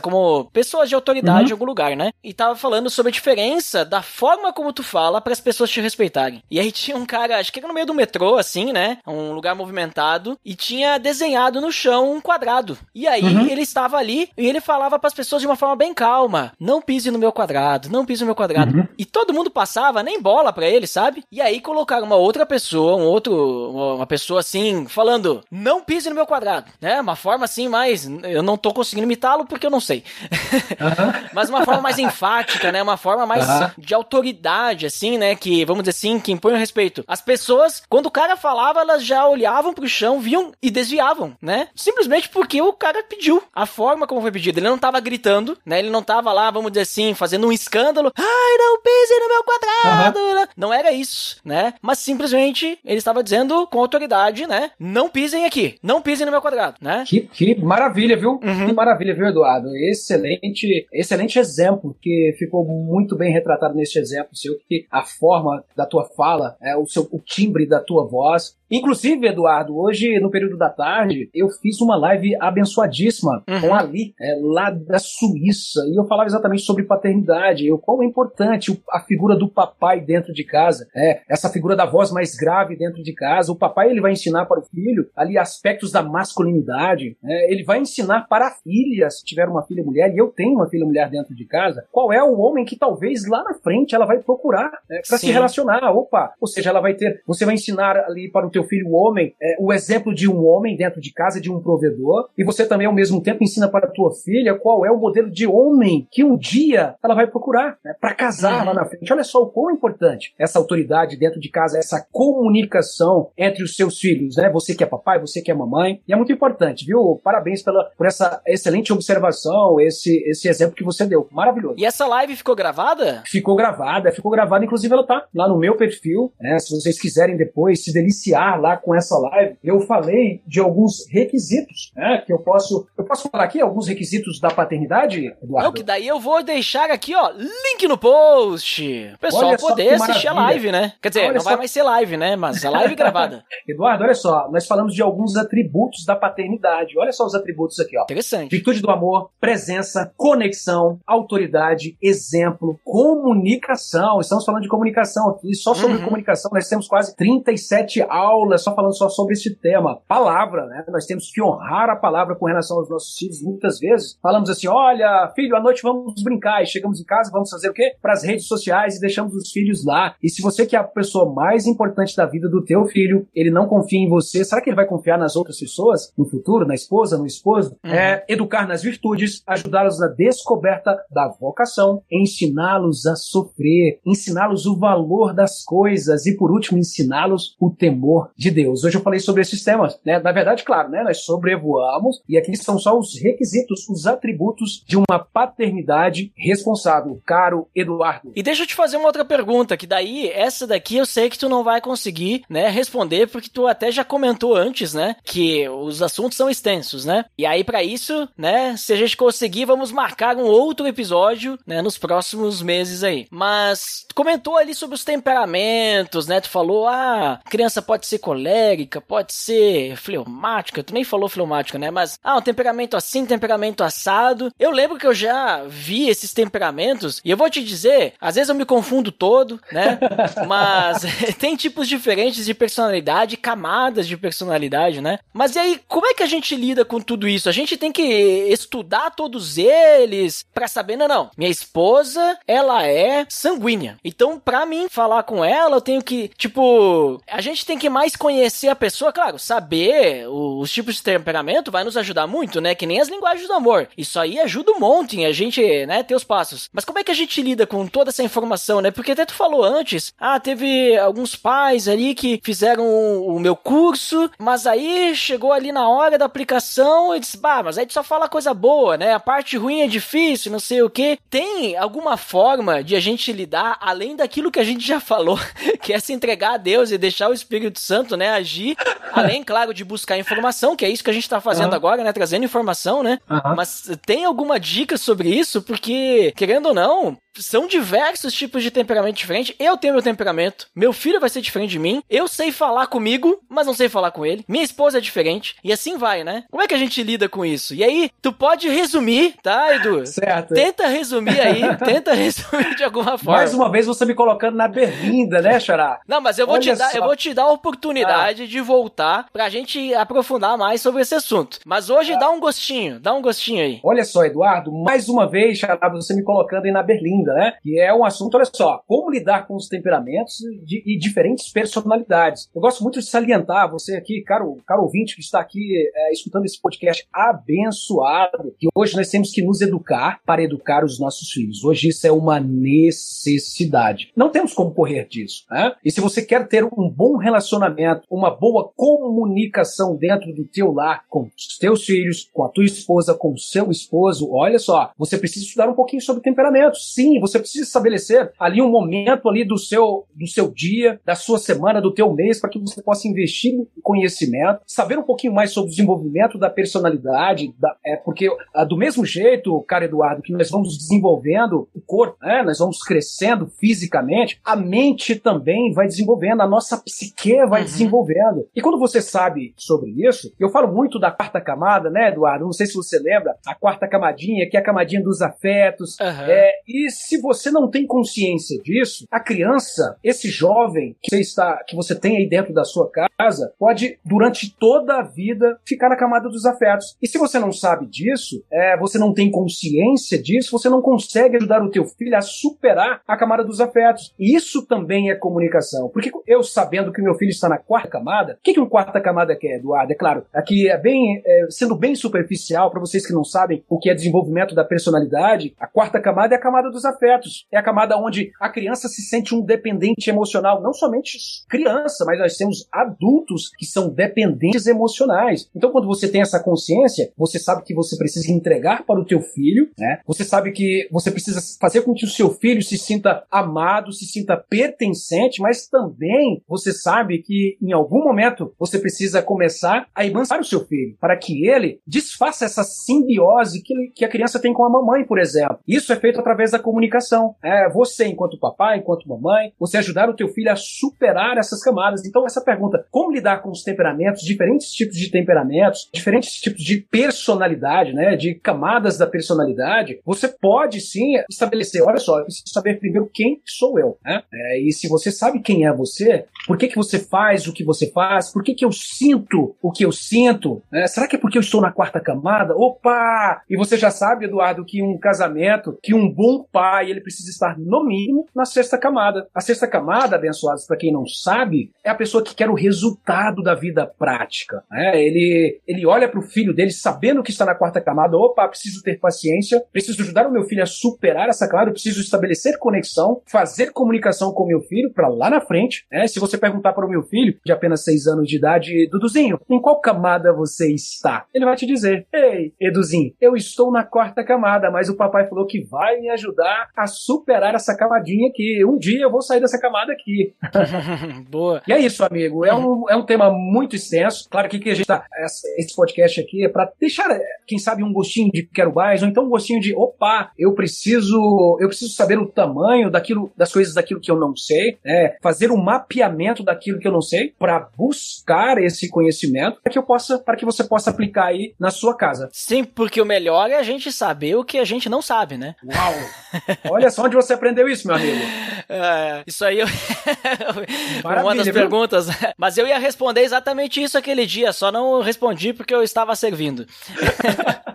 como pessoas de autoridade uhum. em algum lugar, né? E tava falando sobre a diferença da forma como tu fala para as pessoas te respeitarem. E aí tinha um cara, acho que era no meio do metrô, assim, né? Um lugar movimentado, e tinha desenhado no chão um quadrado. E aí uhum. ele estava ali e ele falava para as pessoas de uma forma bem calma: não pise no meu quadrado, não pise no meu quadrado. Uhum. E todo mundo passava, nem bola para ele, sabe? E aí colocaram uma outra pessoa, um outro, uma pessoa assim, falando: não pise no meu quadrado, né? Uma forma assim mais. Eu não tô conseguindo imitá-lo porque eu não sei. Uhum. Mas uma forma mais enfática, né? Uma forma mais de autoridade, assim, né? Que, vamos dizer assim, que impõe o respeito. As pessoas, quando o cara falava, elas já olhavam pro chão, viam e desviavam, né? Simplesmente porque o cara pediu. A forma como foi pedido. Ele não tava gritando, né? Ele não tava lá, vamos dizer assim, fazendo um escândalo. Ai, não pise no meu quadrado! Uhum. Não era isso, né? Mas simplesmente ele estava dizendo com autoridade, né? Não pisem aqui. Não pisem no meu quadrado, né? Que, que maravilha, viu? Uhum. Que maravilha, viu, Eduardo? Excelente, excelente exemplo que ficou muito bem retratado neste exemplo seu, que a forma da tua fala, é, o, seu, o timbre da tua voz Inclusive, Eduardo, hoje, no período da tarde, eu fiz uma live abençoadíssima Uhum. com a Ali, é, lá da Suíça, e eu falava exatamente sobre paternidade, e o quão é importante a figura do papai dentro de casa, é, essa figura da voz mais grave dentro de casa. O papai ele vai ensinar para o filho ali aspectos da masculinidade, é, ele vai ensinar para a filha, se tiver uma filha mulher, e eu tenho uma filha mulher dentro de casa, qual é o homem que talvez lá na frente ela vai procurar para se relacionar. Opa, ou seja, ela vai ter, você vai ensinar ali para o teu filho homem é, o exemplo de um homem dentro de casa, de um provedor, e você também ao mesmo tempo ensina para a tua filha qual é o modelo de homem que um dia ela vai procurar para casar lá na frente. Olha só o quão importante essa autoridade dentro de casa, essa comunicação entre os seus filhos, né? Você que é papai, você que é mamãe, e é muito importante, viu? Parabéns pela, por essa excelente observação, esse, esse exemplo que você deu. Maravilhoso. E essa live ficou gravada? Ficou gravada, ficou gravada, inclusive ela tá lá no meu perfil, né? Se vocês quiserem depois se deliciar lá com essa live, eu falei de alguns requisitos, né? Que eu posso. Eu posso falar aqui alguns requisitos da paternidade, Eduardo? Não, que daí eu vou deixar aqui, ó, link no post. O pessoal Olha poder assistir a live, né? Quer dizer, Olha não vai só- mais ser live, né? Mas a live gravada. Eduardo, olha só, nós falamos de alguns atributos da paternidade. Olha só os atributos aqui, ó. Interessante. Virtude do amor, presença, conexão, autoridade, exemplo, comunicação. Estamos falando de comunicação aqui, só sobre Uhum. comunicação. Nós temos quase 37 aulas só falando só sobre esse tema. Palavra, né? Nós temos que honrar a palavra com relação aos nossos filhos. Muitas vezes falamos assim: olha, filho, à noite vamos brincar. E chegamos em casa, vamos fazer o quê? Para as redes sociais e deixamos os filhos lá. E se você que é a pessoa mais importante da vida do teu filho, ele não confia em você, será que ele vai confiar nas outras pessoas no futuro, na esposa, no esposo? Uhum. É educar nas virtudes, ajudá-los na descoberta da vocação, ensiná-los a sofrer, ensiná-los o valor das coisas e, por último, ensiná-los o temor de Deus. Hoje eu falei sobre esses temas, né? Na verdade, claro, né? Nós sobrevoamos e aqui são só os requisitos, os atributos de uma paternidade responsável, caro Eduardo. E deixa eu te fazer uma outra pergunta, que daí, essa daqui eu sei que tu não vai conseguir, né, responder, porque tu até já comentou antes, né, que os assuntos são extensos, né? E aí, pra isso, né, se a gente conseguir, vamos marcar um outro episódio, né, nos próximos meses aí. Mas, tu comentou ali sobre os temperamentos, né, tu falou, ah, criança pode ser colérica, pode ser fleumática, tu nem falou fleumática, né, mas, ah, um temperamento assim, temperamento assado. Eu lembro que eu já vi esses temperamentos, e eu vou te dizer, às vezes eu me confundo todo, né? Mas tem tipos diferentes de personalidade, camadas de personalidade, né? Mas e aí, como é que a gente lida com tudo isso? A gente tem que estudar todos eles pra saber, não, não. Minha esposa, ela é sanguínea. Então, pra mim falar com ela, eu tenho que, tipo, a gente tem que mais conhecer a pessoa, claro, saber os tipos de temperamento vai nos ajudar muito, né? Que nem as linguagens do amor. Isso aí ajuda um monte em a gente, né, ter os passos. Mas como é que a gente lida com toda essa informação, né? Porque até tu falou antes, ah, teve alguns pais ali que fizeram o meu curso, mas aí chegou ali na hora da aplicação e disse, bah, mas aí tu só fala coisa boa, né? A parte ruim é difícil, não sei o que. Tem alguma forma de a gente lidar além daquilo que a gente já falou, que é se entregar a Deus e deixar o Espírito Santo, né, agir, além, claro, de buscar informação, que é isso que a gente tá fazendo Aham. agora, né, trazendo informação, né? Aham. Mas tem alguma dica sobre isso? Porque, querendo ou não, são diversos tipos de temperamento diferente. Eu tenho meu temperamento, meu filho vai ser diferente de mim. Eu sei falar comigo, mas não sei falar com ele. Minha esposa é diferente. E assim vai, né? Como é que a gente lida com isso? E aí, tu pode resumir, tá, Edu? Certo. Tenta resumir aí, tenta resumir de alguma forma. Mais uma vez você me colocando na berlinda, né, Xará? Não, mas eu vou, te dar, só. eu vou te dar a oportunidade de voltar pra gente aprofundar mais sobre esse assunto. Mas hoje dá um gostinho, dá um gostinho aí. Olha só, Eduardo, mais uma vez, Xará, você me colocando aí na berlinda, né? Que é um assunto, olha só, como lidar com os temperamentos de- e diferentes personalidades. Eu gosto muito de salientar, você aqui, caro, caro ouvinte que está aqui é, escutando esse podcast abençoado, que hoje nós temos que nos educar para educar os nossos filhos. Hoje isso é uma necessidade. Não temos como correr disso, né? E se você quer ter um bom relacionamento, uma boa comunicação dentro do teu lar com os teus filhos, com a tua esposa, com o seu esposo, olha só, você precisa estudar um pouquinho sobre temperamentos. Sim, Sim, você precisa estabelecer ali um momento ali do seu, do seu dia, da sua semana, do teu mês, para que você possa investir em conhecimento, saber um pouquinho mais sobre o desenvolvimento da personalidade, da, é porque ah, do mesmo jeito, cara Eduardo, que nós vamos desenvolvendo o corpo, né, nós vamos crescendo fisicamente, a mente também vai desenvolvendo, a nossa psique vai uhum. desenvolvendo. E quando você sabe sobre isso, eu falo muito da quarta camada, né, Eduardo? Não sei se você lembra, a quarta camadinha, que é a camadinha dos afetos. Uhum. É, e se você não tem consciência disso, a criança, esse jovem que você está, que você tem aí dentro da sua casa, pode durante toda a vida ficar na camada dos afetos. E se você não sabe disso, é, você não tem consciência disso, você não consegue ajudar o teu filho a superar a camada dos afetos. E isso também é comunicação. Porque eu sabendo que meu filho está na quarta camada, o que, que um quarta camada quer, Eduardo? É claro, aqui é bem, é, sendo bem superficial para vocês que não sabem o que é desenvolvimento da personalidade, a quarta camada é a camada dos afetos. É a camada onde a criança se sente um dependente emocional, não somente criança, mas nós temos adultos que são dependentes emocionais. Então, quando você tem essa consciência, você sabe que você precisa entregar para o teu filho, né? Você sabe que você precisa fazer com que o seu filho se sinta amado, se sinta pertencente, mas também você sabe que em algum momento você precisa começar a emancipar o seu filho, para que ele desfaça essa simbiose que, que a criança tem com a mamãe, por exemplo. Isso é feito através da comunicação. É, você, enquanto papai, enquanto mamãe, você ajudar o teu filho a superar essas camadas. Então, essa pergunta, como lidar com os temperamentos, diferentes tipos de temperamentos, diferentes tipos de personalidade, né, de camadas da personalidade, você pode sim estabelecer, olha só, eu preciso saber primeiro quem sou eu, né? É, e se você sabe quem é você, por que que você faz o que você faz, por que que eu sinto o que eu sinto, né? será que é porque eu estou na quarta camada? Opa! E você já sabe, Eduardo, que um casamento, que um bom pai, ele precisa estar no mínimo na sexta camada. A sexta camada, abençoados, para quem não sabe, é a pessoa que quer o resultado da vida prática. Né? Ele, ele olha para o filho dele sabendo que está na quarta camada, opa, preciso ter paciência, preciso ajudar o meu filho a superar essa camada, preciso estabelecer conexão, fazer comunicação com o meu filho para lá na frente. Né? Se você perguntar para o meu filho, de apenas seis anos de idade, Duduzinho, em qual camada você está? Ele vai te dizer, ei, Eduzinho, eu estou na quarta camada, mas o papai falou que vai me ajudar a superar essa camadinha aqui. Um dia eu vou sair dessa camada aqui. Boa. E é isso, amigo. É um, é um tema muito extenso. Claro que, que a gente tá. Esse podcast aqui é para deixar, quem sabe, um gostinho de quero mais, ou então um gostinho de opa, eu preciso. Eu preciso saber o tamanho daquilo, das coisas daquilo que eu não sei, né? Fazer um mapeamento daquilo que eu não sei, para buscar esse conhecimento, para que eu possa, para que você possa aplicar aí na sua casa. Sim, porque o melhor é a gente saber o que a gente não sabe, né? Uau! Olha só onde você aprendeu isso, meu amigo. É, isso aí eu... uma das viu? perguntas. Mas eu ia responder exatamente isso aquele dia, só não respondi porque eu estava servindo.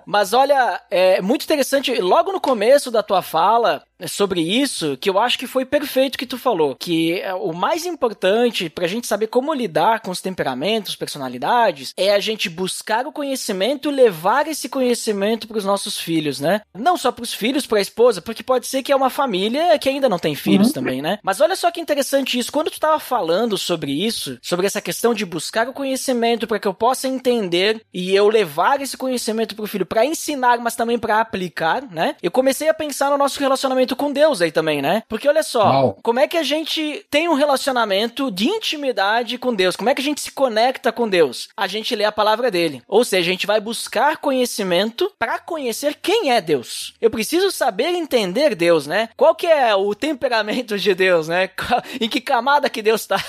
Mas olha, é muito interessante, logo no começo da tua fala, sobre isso, que eu acho que foi perfeito que tu falou, que é, o mais importante pra gente saber como lidar com os temperamentos, personalidades, é a gente buscar o conhecimento e levar esse conhecimento para os nossos filhos, né? Não só para os filhos, para a esposa, porque pode ser que é uma família que ainda não tem filhos uhum. também, né? Mas olha só que interessante isso, quando tu tava falando sobre isso, sobre essa questão de buscar o conhecimento para que eu possa entender e eu levar esse conhecimento pro filho para ensinar, mas também para aplicar, né? Eu comecei a pensar no nosso relacionamento relacionamento com Deus aí também, né? Porque olha só, Uau. como é que a gente tem um relacionamento de intimidade com Deus? Como é que a gente se conecta com Deus? A gente lê a palavra dele. Ou seja, a gente vai buscar conhecimento para conhecer quem é Deus. Eu preciso saber entender Deus, né? Qual que é o temperamento de Deus, né? em que camada que Deus está?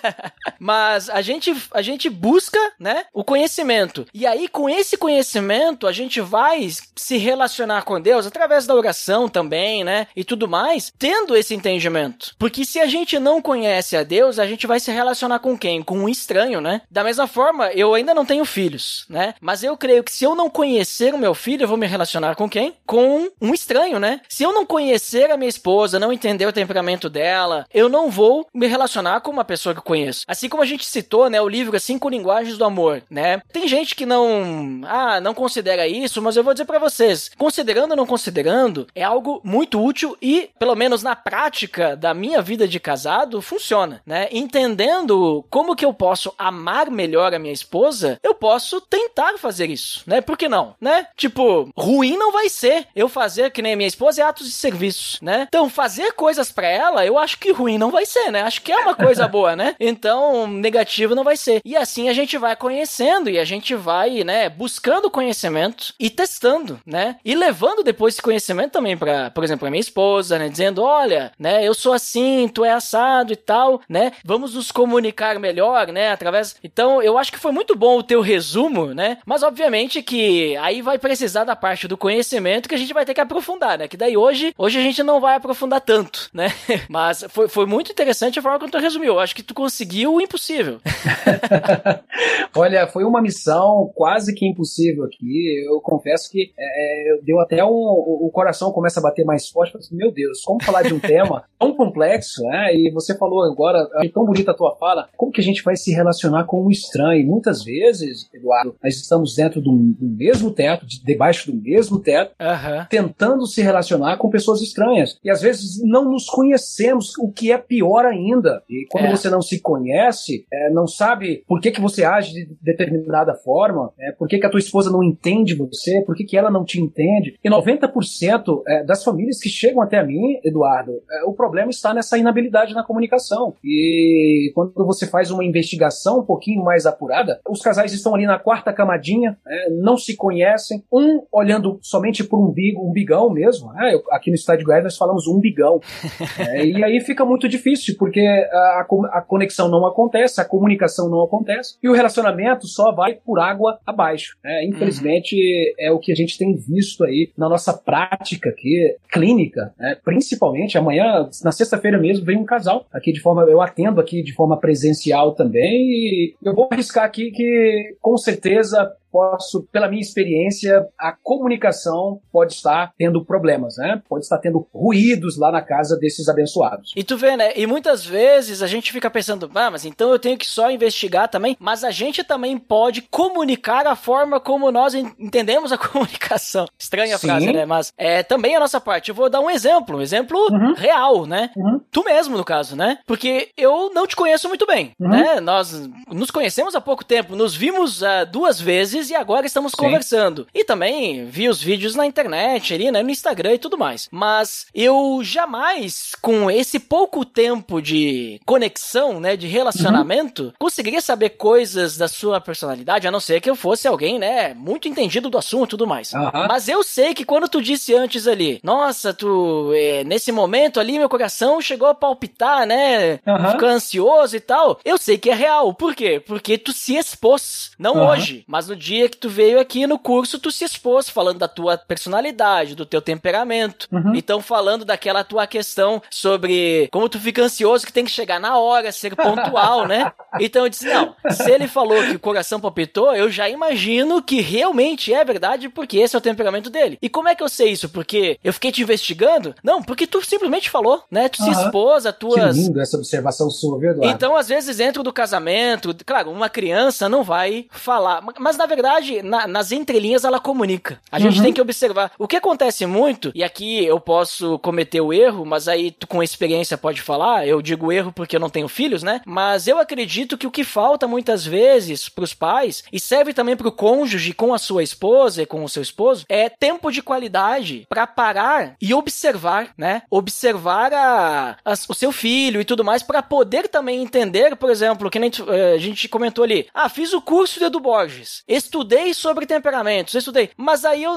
Mas a gente a gente busca, né, o conhecimento. E aí com esse conhecimento a gente vai se relacionar com Deus através da oração também, né? E tudo mais, tendo esse entendimento. Porque se a gente não conhece a Deus, a gente vai se relacionar com quem? Com um estranho, né? Da mesma forma, eu ainda não tenho filhos, né? Mas eu creio que se eu não conhecer o meu filho, eu vou me relacionar com quem? Com um estranho, né? Se eu não conhecer a minha esposa, não entender o temperamento dela, eu não vou me relacionar com uma pessoa que eu conheço. Assim como a gente citou, né, o livro Cinco Linguagens do Amor, né? Tem gente que não, ah, não considera isso, mas eu vou dizer para vocês, considerando ou não considerando, é algo muito útil e, pelo menos na prática da minha vida de casado, funciona, né? Entendendo como que eu posso amar melhor a minha esposa, eu posso tentar fazer isso, né? Por que não, né? Tipo, ruim não vai ser eu fazer que nem minha esposa é Atos atos de serviço, né? Então, fazer coisas para ela, eu acho que ruim não vai ser, né? Acho que é uma coisa boa, né? Então, negativo não vai ser. E assim a gente vai conhecendo e a gente vai, né, buscando conhecimento e testando, né? E levando depois esse conhecimento também para, por exemplo, a minha esposa, né, dizendo, olha, né, eu sou assim, tu é assado e tal, né? Vamos nos comunicar melhor, né, através. Então, eu acho que foi muito bom o teu resumo, né? Mas obviamente que aí vai precisar da parte do conhecimento que a gente vai ter que aprofundar, né? Que daí hoje, hoje a gente não vai aprofundar tanto, né? Mas foi, foi muito interessante a forma como tu resumiu. Eu acho que tu conseguiu o impossível. Olha, foi uma missão quase que impossível aqui. Eu confesso que é, deu até um. O coração começa a bater mais forte. Assim, Meu Deus, como falar de um tema tão complexo, né? E você falou agora, é tão bonita a tua fala, como que a gente vai se relacionar com o estranho? E muitas vezes, Eduardo, nós estamos dentro do, do mesmo teto, de, debaixo do mesmo teto, Uhum. tentando se relacionar com pessoas estranhas. E às vezes não nos conhecemos, o que é pior ainda. E quando É. você não se conhece, é, não sabe por que, que você age de determinada forma, é, por que, que a tua esposa não entende você, por que, que ela não te entende. E 90% é, das famílias que chegam até mim, Eduardo, é, o problema está nessa inabilidade na comunicação. E quando você faz uma investigação um pouquinho mais apurada, os casais estão ali na quarta camadinha, é, não se conhecem, um olhando somente por um umbigo, um bigão mesmo. né? Eu- aqui no Estádio Goiás nós falamos umbigão. É, e aí fica muito difícil, porque a, a co- a conexão não acontece, a comunicação não acontece, e o relacionamento só vai por água abaixo. né? Infelizmente, é o que a gente tem visto aí na nossa prática aqui, clínica, né? principalmente amanhã, na sexta-feira mesmo, vem um casal aqui de forma, eu atendo aqui de forma presencial também, e eu vou arriscar aqui que com certeza posso, pela minha experiência, a comunicação pode estar tendo problemas, né? Pode estar tendo ruídos lá na casa desses abençoados. E tu vê, né? E muitas vezes a gente fica pensando, ah, mas então eu tenho que só investigar também. Mas a gente também pode comunicar a forma como nós en- entendemos a comunicação. Estranha a Sim. frase, né? Mas é também a nossa parte. Eu vou dar um exemplo, um exemplo Uhum. real, né? Uhum. Tu mesmo, no caso, né? Porque eu não te conheço muito bem, Uhum. né? Nós nos conhecemos há pouco tempo, nos vimos ah, duas vezes e agora estamos Sim. conversando. E também vi os vídeos na internet, ali, né? No Instagram e tudo mais. Mas eu jamais, com esse pouco tempo de conexão, né? De relacionamento, conseguiria saber coisas da sua personalidade, a não ser que eu fosse alguém, né? Muito entendido do assunto e tudo mais. Aham. Mas eu sei que quando tu disse antes ali, nossa, tu, é, nesse momento ali, meu coração chegou a palpitar, né? Aham. Ficar ansioso e tal. Eu sei que é real. Por quê? Porque tu se expôs. Não hoje, mas no dia que tu veio aqui no curso, tu se expôs falando da tua personalidade, do teu temperamento. Uhum. Então, falando daquela tua questão sobre como tu fica ansioso, que tem que chegar na hora, ser pontual, né? Então eu disse, não, se ele falou que o coração palpitou, eu já imagino que realmente é verdade, porque esse é o temperamento dele. E como é que eu sei isso? Porque eu fiquei te investigando? Não, porque tu simplesmente falou, né? Tu se Aham. expôs a Que tuas... lindo essa observação sua, viu, Eduardo? Então, às vezes, dentro do casamento, claro, uma criança não vai falar, ma- mas na verdade, na- nas entrelinhas ela comunica. A gente Uhum. tem que observar. O que acontece muito, e aqui eu posso cometer o erro, mas aí tu com experiência pode falar, eu digo erro porque eu não tenho filhos, né? Mas eu acredito que o que falta muitas vezes pros pais, e serve também pro cônjuge com a sua esposa e com o seu esposo, é tempo de qualidade pra parar e observar, né? Observar a, as- o seu filho e tudo mais pra poder também entender, por exemplo, que nem eh, a gente comentou ali. Ah, fiz o curso de Edu Borges, estudei sobre temperamentos, estudei, mas aí eu,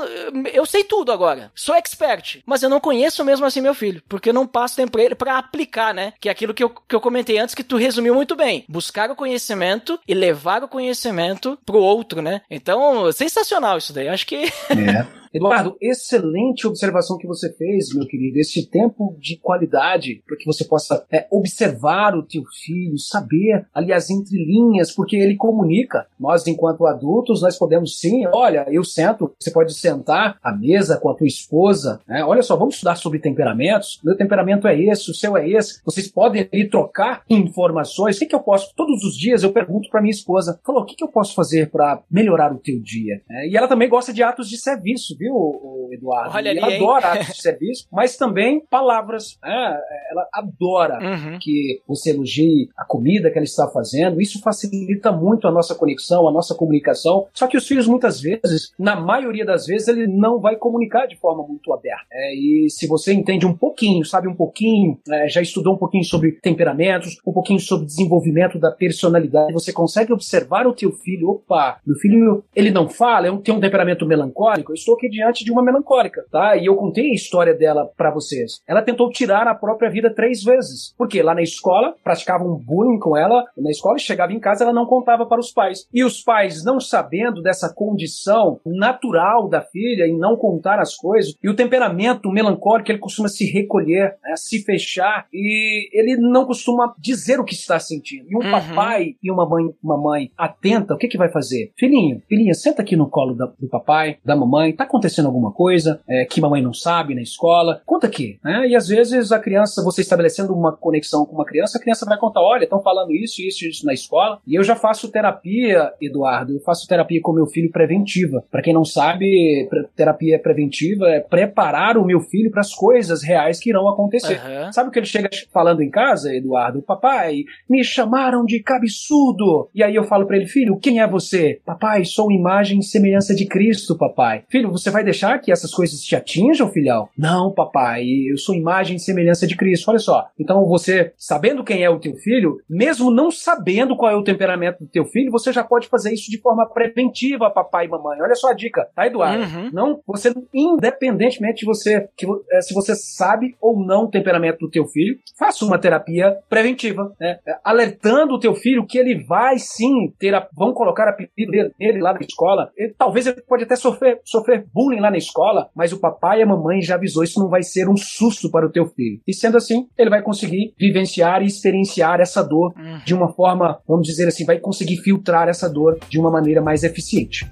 eu sei tudo agora, sou expert, mas eu não conheço mesmo assim meu filho, porque eu não passo tempo pra ele pra aplicar, né? Que é aquilo que eu, que eu comentei antes que tu resumiu muito bem. Buscar o conhecimento e levar o conhecimento pro outro, né? Então, sensacional isso daí. Acho que É. Eduardo, excelente observação que você fez, meu querido. Esse tempo de qualidade para que você possa é, observar o teu filho, saber ali as entrelinhas, porque ele comunica. Nós, enquanto adultos, nós podemos sim, olha, eu sento, você pode sentar à mesa com a tua esposa, né? Olha só, vamos estudar sobre temperamentos. Meu temperamento é esse, o seu é esse. Vocês podem ali trocar informações. O que, que eu posso? Todos os dias eu pergunto para minha esposa, falou, o que, que eu posso fazer para melhorar o teu dia? É, e ela também gosta de atos de serviço, viu, o- Eduardo. Olha ali, ela hein? adora atos de serviço, mas também palavras. né? Ela adora Uhum. que você elogie a comida que ela está fazendo. Isso facilita muito a nossa conexão, a nossa comunicação. Só que os filhos, muitas vezes, na maioria das vezes, ele não vai comunicar de forma muito aberta. É, e se você entende um pouquinho, sabe um pouquinho, é, já estudou um pouquinho sobre temperamentos, um pouquinho sobre desenvolvimento da personalidade, você consegue observar o teu filho. Opa, meu filho, ele não fala, é um- tem um temperamento melancólico. Eu estou aqui diante de uma melancólica, tá? E eu contei a história dela para vocês. Ela tentou tirar a própria vida três vezes. Porque lá na escola praticavam bullying com ela, na escola e chegava em casa ela não contava para os pais. E os pais, não sabendo dessa condição natural da filha em não contar as coisas, e o temperamento melancólico, ele costuma se recolher, né, se fechar, e ele não costuma dizer o que está sentindo. E um Uhum. papai e uma mãe, uma mãe atenta, o que que vai fazer? Filhinho, filhinha, senta aqui no colo da- do papai, da mamãe, tá acontecendo alguma coisa é, que mamãe não sabe na escola? Conta aqui. Né? E às vezes a criança, você estabelecendo uma conexão com uma criança, a criança vai contar, olha, estão falando isso, isso, isso na escola. E eu já faço terapia, Eduardo, eu faço terapia com meu filho preventiva. Para quem não sabe, terapia preventiva é preparar o meu filho para as coisas reais que irão acontecer. Aham. Sabe o que ele chega falando em casa, Eduardo? Papai, me chamaram de cabeçudo. E aí eu falo pra ele, filho, quem é você? Papai, sou imagem e semelhança de Cristo, papai. Filho, você vai deixar que essas coisas te atinjam, filhão? Não, papai, eu sou imagem e semelhança de Cristo. Olha só. Então você, sabendo quem é o teu filho, mesmo não sabendo qual é o temperamento do teu filho, você já pode fazer isso de forma preventiva, papai e mamãe. Olha só a dica, tá, Eduardo? Uhum. Não, você, independentemente de você, que, eh, se você sabe ou não o temperamento do teu filho, faça uma terapia preventiva, né? Alertando o teu filho que ele vai sim ter, a, vão colocar a apelido dele, dele lá na escola. Ele- talvez ele pode até sofrer, sofrer bullying lá na escola, mas o papai e a mamãe já avisou, isso não vai ser um susto para o teu filho. E sendo assim, ele vai conseguir vivenciar e experienciar essa dor Uhum. de uma forma, vamos dizer assim, vai conseguir filtrar essa dor de uma maneira mais eficiente.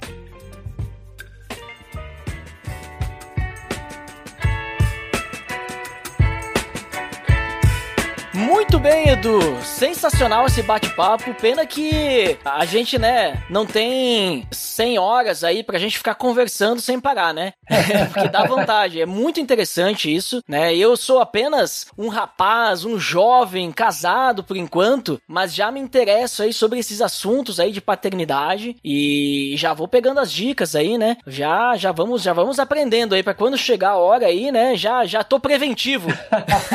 Muito bem, Edu. Sensacional esse bate-papo. Pena que a gente, né, não tem 100 horas aí pra gente ficar conversando sem parar, né? Porque dá vontade. É muito interessante isso, né? Eu sou apenas um rapaz, um jovem, casado por enquanto, mas já me interesso aí sobre esses assuntos aí de paternidade e já vou pegando as dicas aí, né? Já já vamos já vamos aprendendo aí pra quando chegar a hora aí, né? Já já tô preventivo.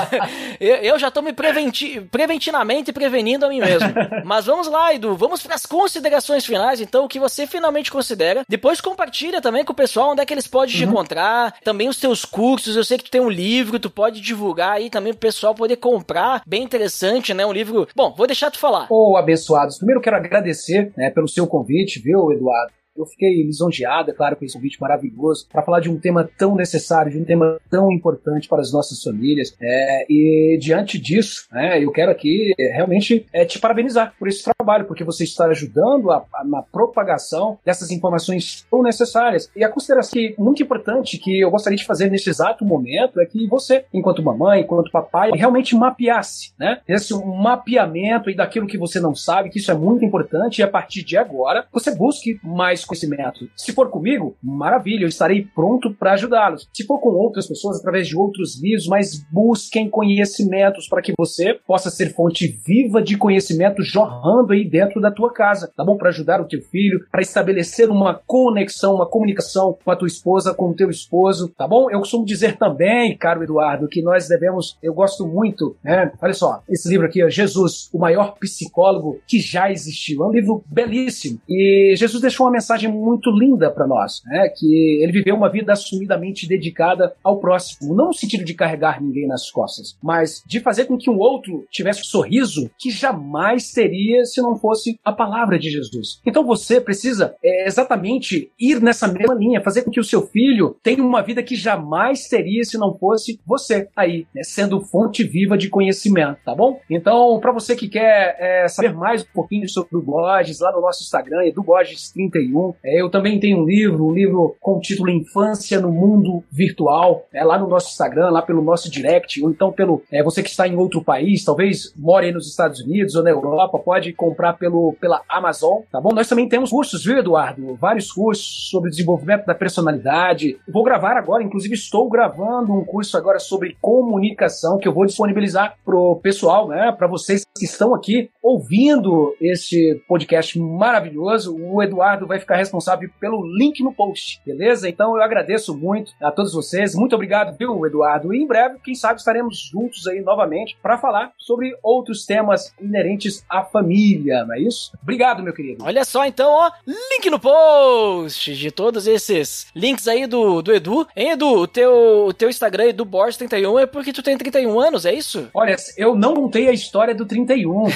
eu, eu já tô me preventi preventivamente prevenindo a mim mesmo. Mas vamos lá, Edu, vamos para as considerações finais, então, o que você finalmente considera. Depois compartilha também com o pessoal onde é que eles podem te encontrar, também os teus cursos. Eu sei que tu tem um livro, tu pode divulgar aí também pro pessoal poder comprar. Bem interessante, né? Um livro. Bom, vou deixar tu falar. Ô, abençoados, primeiro eu quero agradecer né, pelo seu convite, viu, Eduardo? Eu fiquei lisonjeado, é claro, com esse convite maravilhoso, para falar de um tema tão necessário, de um tema tão importante para as nossas famílias. É, e diante disso, né, eu quero aqui é, realmente é, te parabenizar por esse trabalho, porque você está ajudando a, a- na propagação dessas informações tão necessárias. E a consideração que muito importante que eu gostaria de fazer nesse exato momento é que você, enquanto mamãe, enquanto papai, realmente mapeasse, né? Esse um mapeamento aí daquilo que você não sabe, que isso é muito importante, e a partir de agora você busque mais conhecimento. Se for comigo, maravilha, eu estarei pronto para ajudá-los. Se for com outras pessoas, através de outros livros, mas busquem conhecimentos para que você possa ser fonte viva de conhecimento jorrando aí dentro da tua casa, tá bom? Para ajudar o teu filho, para estabelecer uma conexão, uma comunicação com a tua esposa, com o teu esposo, tá bom? Eu costumo dizer também, caro Eduardo, que nós devemos, eu gosto muito, né? Olha só, esse livro aqui, ó, Jesus, o maior psicólogo que já existiu. É um livro belíssimo. E Jesus deixou uma mensagem muito linda para nós, né? Que ele viveu uma vida assumidamente dedicada ao próximo, não no sentido de carregar ninguém nas costas, mas de fazer com que um outro tivesse um sorriso que jamais teria se não fosse a palavra de Jesus. Então você precisa é, exatamente ir nessa mesma linha, fazer com que o seu filho tenha uma vida que jamais teria se não fosse você aí, né, sendo fonte viva de conhecimento, tá bom? Então, para você que quer é, saber mais um pouquinho sobre o Borges, lá no nosso Instagram, EduBorges31, 31. É, eu também tenho um livro, um livro com o título Infância no Mundo Virtual, é lá no nosso Instagram, lá pelo nosso direct, ou então pelo é, você que está em outro país, talvez more nos Estados Unidos ou na Europa, pode comprar pelo, pela Amazon, tá bom? Nós também temos cursos, viu, Eduardo? Vários cursos sobre desenvolvimento da personalidade. Vou gravar agora, inclusive estou gravando um curso agora sobre comunicação que eu vou disponibilizar pro pessoal, né, para vocês que estão aqui ouvindo este podcast maravilhoso. O Eduardo vai ficar responsável pelo link no post, beleza? Então eu agradeço muito a todos vocês. Muito obrigado, viu, Eduardo? E em breve, quem sabe, estaremos juntos aí novamente para falar sobre outros temas inerentes à família, não é isso? Obrigado, meu querido. Olha só, então, ó, link no post de todos esses links aí do, do Edu. Hein, Edu? O teu, o teu Instagram, Edu Borges 31, é porque tu tem 31 anos, é isso? Olha, eu não contei a história do 31.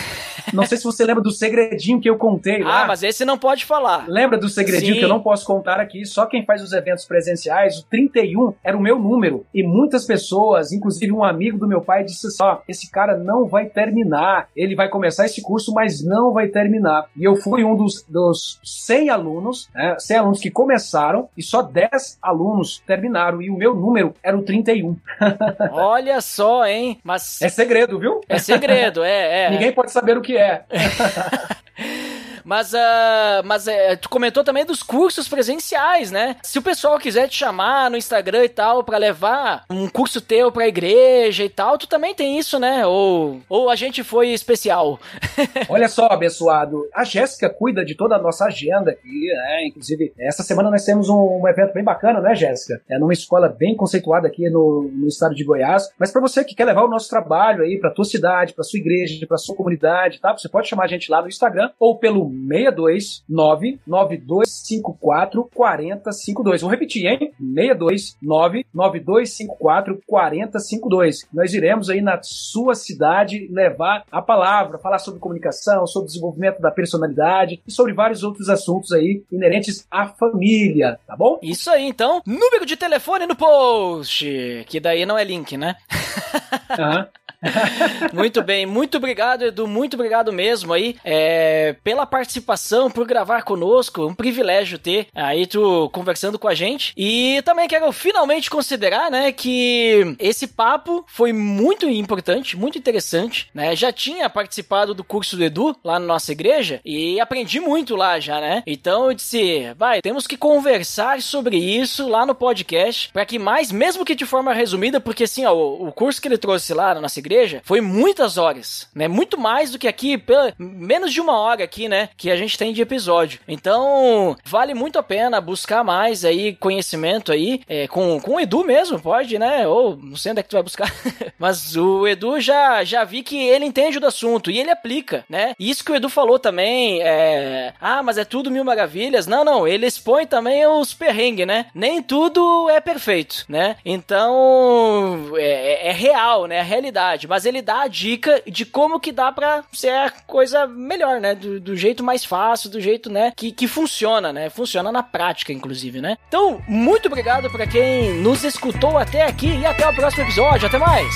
Não sei se você lembra do segredinho que eu contei lá. Ah, mas esse não pode falar. Lembra do segredinho Sim. que eu não posso contar aqui? Só quem faz os eventos presenciais, o 31 era o meu número. E muitas pessoas, inclusive um amigo do meu pai, disse assim: ó, esse cara não vai terminar. Ele vai começar esse curso, mas não vai terminar. E eu fui um dos, dos 100 alunos, né, 100 alunos que começaram e só 10 alunos terminaram. E o meu número era o 31. Olha só, hein? Mas É segredo, viu? é segredo, é, é. Ninguém pode saber o que é. Mas, ah, mas é, tu comentou também dos cursos presenciais, né? Se o pessoal quiser te chamar no Instagram e tal pra levar um curso teu pra igreja e tal, tu também tem isso, né? Ou, ou a gente foi especial. Olha só, abençoado. A Jéssica cuida de toda a nossa agenda aqui, né? Inclusive, essa semana nós temos um, um evento bem bacana, né, Jéssica? É numa escola bem conceituada aqui no, no estado de Goiás. Mas para você que quer levar o nosso trabalho aí pra tua cidade, pra sua igreja, pra sua comunidade, tá? Você pode chamar a gente lá no Instagram ou pelo 629 9254 4052. Vou repetir, hein? 629 9254 4052. Nós iremos aí na sua cidade levar a palavra, falar sobre comunicação, sobre desenvolvimento da personalidade e sobre vários outros assuntos aí inerentes à família, tá bom? Isso aí, então. Número de telefone no post. Que daí não é link, né? Aham. Muito bem, muito obrigado, Edu, muito obrigado mesmo aí é, pela participação, por gravar conosco, um privilégio ter aí tu conversando com a gente. E também quero finalmente considerar, né, que esse papo foi muito importante, muito interessante, né? Já tinha participado do curso do Edu lá na nossa igreja e aprendi muito lá já, né? Então eu disse, vai, temos que conversar sobre isso lá no podcast para que mais, mesmo que de forma resumida, porque assim, ó, o, curso que ele trouxe lá na nossa igreja foi muitas horas, né? Muito mais do que aqui, pela, menos de uma hora aqui, né? Que a gente tem de episódio. Então, vale muito a pena buscar mais aí conhecimento aí, é, com, com o Edu mesmo, pode, né? Ou não sei onde é que tu vai buscar. Mas o Edu já, já vi que ele entende do assunto e ele aplica, né? E isso que o Edu falou também, é... Ah, mas é tudo mil maravilhas. Não, não, ele expõe também os perrengues, né? Nem tudo é perfeito, né? Então, é, é real, né? A realidade verdade, mas ele dá a dica de como que dá para ser a coisa melhor, né? Do, do, jeito mais fácil, do jeito, né? Que, que funciona, né? Funciona na prática, inclusive, né? Então, muito obrigado para quem nos escutou até aqui e até o próximo episódio. Até mais!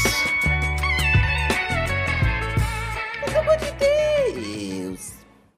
Pelo amor de Deus!